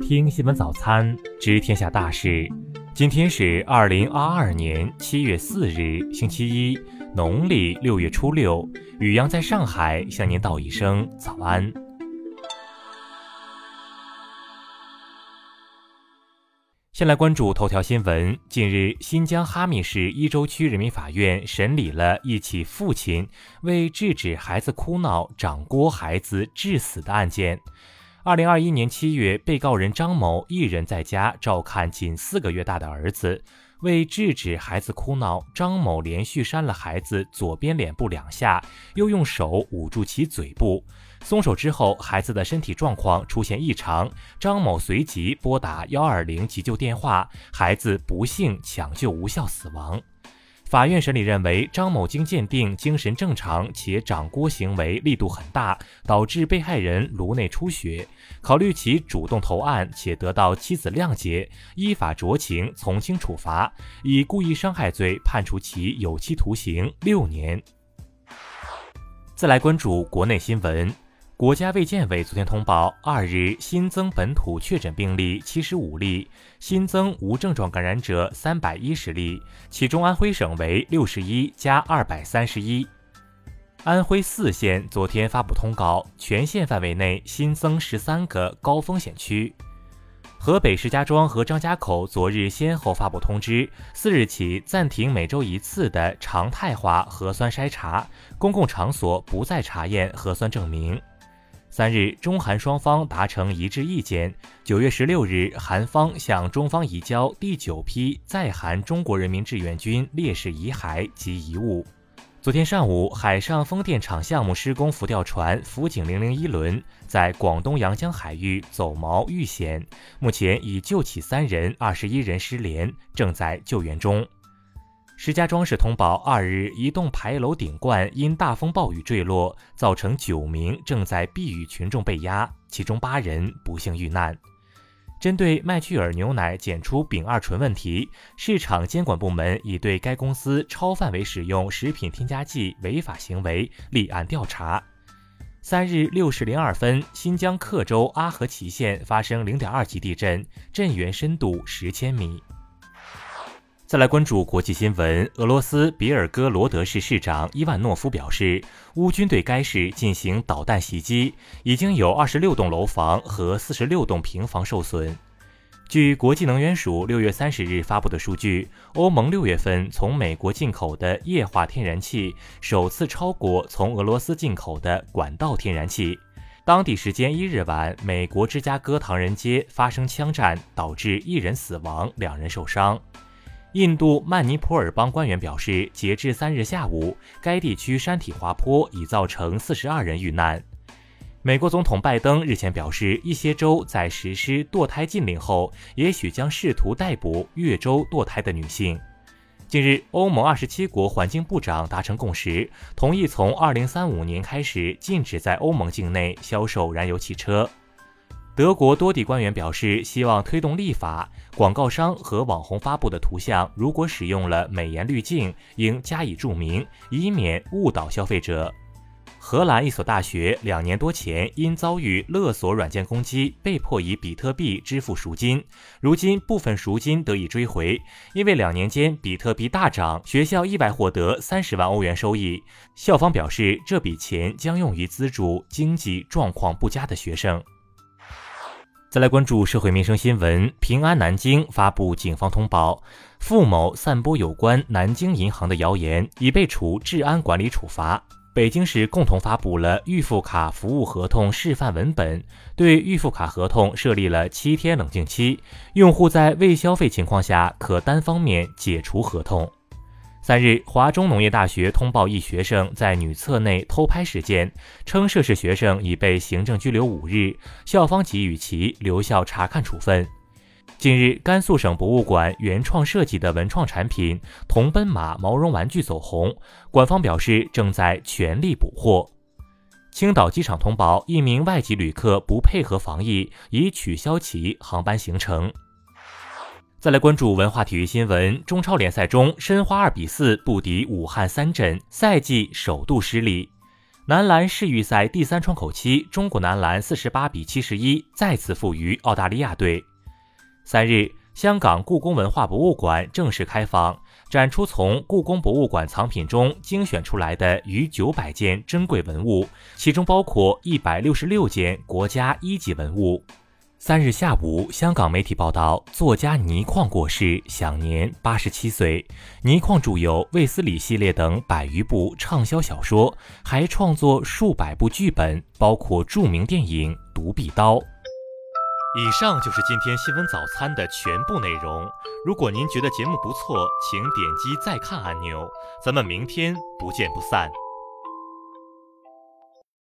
听新闻早餐，知天下大事。今天是二零二二年七月四日，星期一，农历六月初六。雨阳在上海向您道一声早安。先来关注头条新闻。近日，新疆哈密市伊州区人民法院审理了一起父亲为制止孩子哭闹掌掴孩子致死的案件。二零二一年七月，被告人张某一人在家照看仅四个月大的儿子，为制止孩子哭闹，张某连续扇了孩子左边脸部两下，又用手捂住其嘴部。松手之后，孩子的身体状况出现异常，张某随即拨打幺二零急救电话，孩子不幸抢救无效死亡。法院审理认为，张某经鉴定精神正常，且掌掴行为力度很大，导致被害人颅内出血。考虑其主动投案且得到妻子谅解，依法酌情从轻处罚，以故意伤害罪判处其有期徒刑六年。再来关注国内新闻。国家卫健委昨天通报，二日新增本土确诊病例七十五例，新增无症状感染者三百一十例，其中安徽省为六十一加二百三十一。安徽泗县昨天发布通告，全县范围内新增十三个高风险区。河北石家庄和张家口昨日先后发布通知，四日起暂停每周一次的常态化核酸筛查，公共场所不再查验核酸证明。三日，中韩双方达成一致意见。九月十六日，韩方向中方移交第九批在韩中国人民志愿军烈士遗骸及遗物。昨天上午，海上风电场项目施工浮吊船“福景零零一”轮在广东阳江海域走锚遇险，目前已救起三人，二十一人失联，正在救援中。石家庄市通报，二日一栋牌楼顶冠因大风暴雨坠落，造成九名正在避雨群众被压，其中八人不幸遇难。针对麦趣尔牛奶检出丙二醇问题，市场监管部门已对该公司超范围使用食品添加剂违法行为立案调查。三日六时零二分，新疆克州阿合奇县发生零点二级地震，震源深度十千米。再来关注国际新闻。俄罗斯比尔哥罗德市市长伊万诺夫表示，乌军对该市进行导弹袭击，已经有二十六栋楼房和四十六栋平房受损。据国际能源署六月三十日发布的数据，欧盟六月份从美国进口的液化天然气首次超过从俄罗斯进口的管道天然气。当地时间一日晚，美国芝加哥唐人街发生枪战，导致一人死亡，两人受伤。印度曼尼普尔邦官员表示，截至三日下午，该地区山体滑坡已造成四十二人遇难。美国总统拜登日前表示，一些州在实施堕胎禁令后，也许将试图逮捕越州堕胎的女性。近日，欧盟二十七国环境部长达成共识，同意从二零三五年开始禁止在欧盟境内销售燃油汽车。德国多地官员表示，希望推动立法，广告商和网红发布的图像如果使用了美颜滤镜，应加以注明，以免误导消费者。荷兰一所大学两年多前因遭遇勒索软件攻击，被迫以比特币支付赎金，如今部分赎金得以追回。因为两年间比特币大涨，学校意外获得三十万欧元收益。校方表示，这笔钱将用于资助经济状况不佳的学生。再来关注社会民生新闻。平安南京发布警方通报，付某散播有关南京银行的谣言，已被处治安管理处罚。北京市共同发布了预付卡服务合同示范文本，对预付卡合同设立了七天冷静期，用户在未消费情况下可单方面解除合同。三日，华中农业大学通报一学生在女厕内偷拍事件，称涉事学生已被行政拘留五日，校方给予其留校查看处分。近日，甘肃省博物馆原创设计的文创产品铜奔马毛绒玩具走红，馆方表示正在全力补货。青岛机场通报，一名外籍旅客不配合防疫，已取消其航班行程。再来关注文化体育新闻。中超联赛中，申花二比四不敌武汉三镇，赛季首度失利。男篮世预赛第三窗口期，中国男篮四十八比七十一再次负于澳大利亚队。三日，香港故宫文化博物馆正式开放，展出从故宫博物馆藏品中精选出来的逾九百件珍贵文物，其中包括一百六十六件国家一级文物。三日下午，香港媒体报道，作家倪匡过世，享年八十七岁。倪匡著有《卫斯理》系列等百余部畅销小说，还创作数百部剧本，包括著名电影《独臂刀》。以上就是今天新闻早餐的全部内容。如果您觉得节目不错，请点击再看按钮。咱们明天不见不散。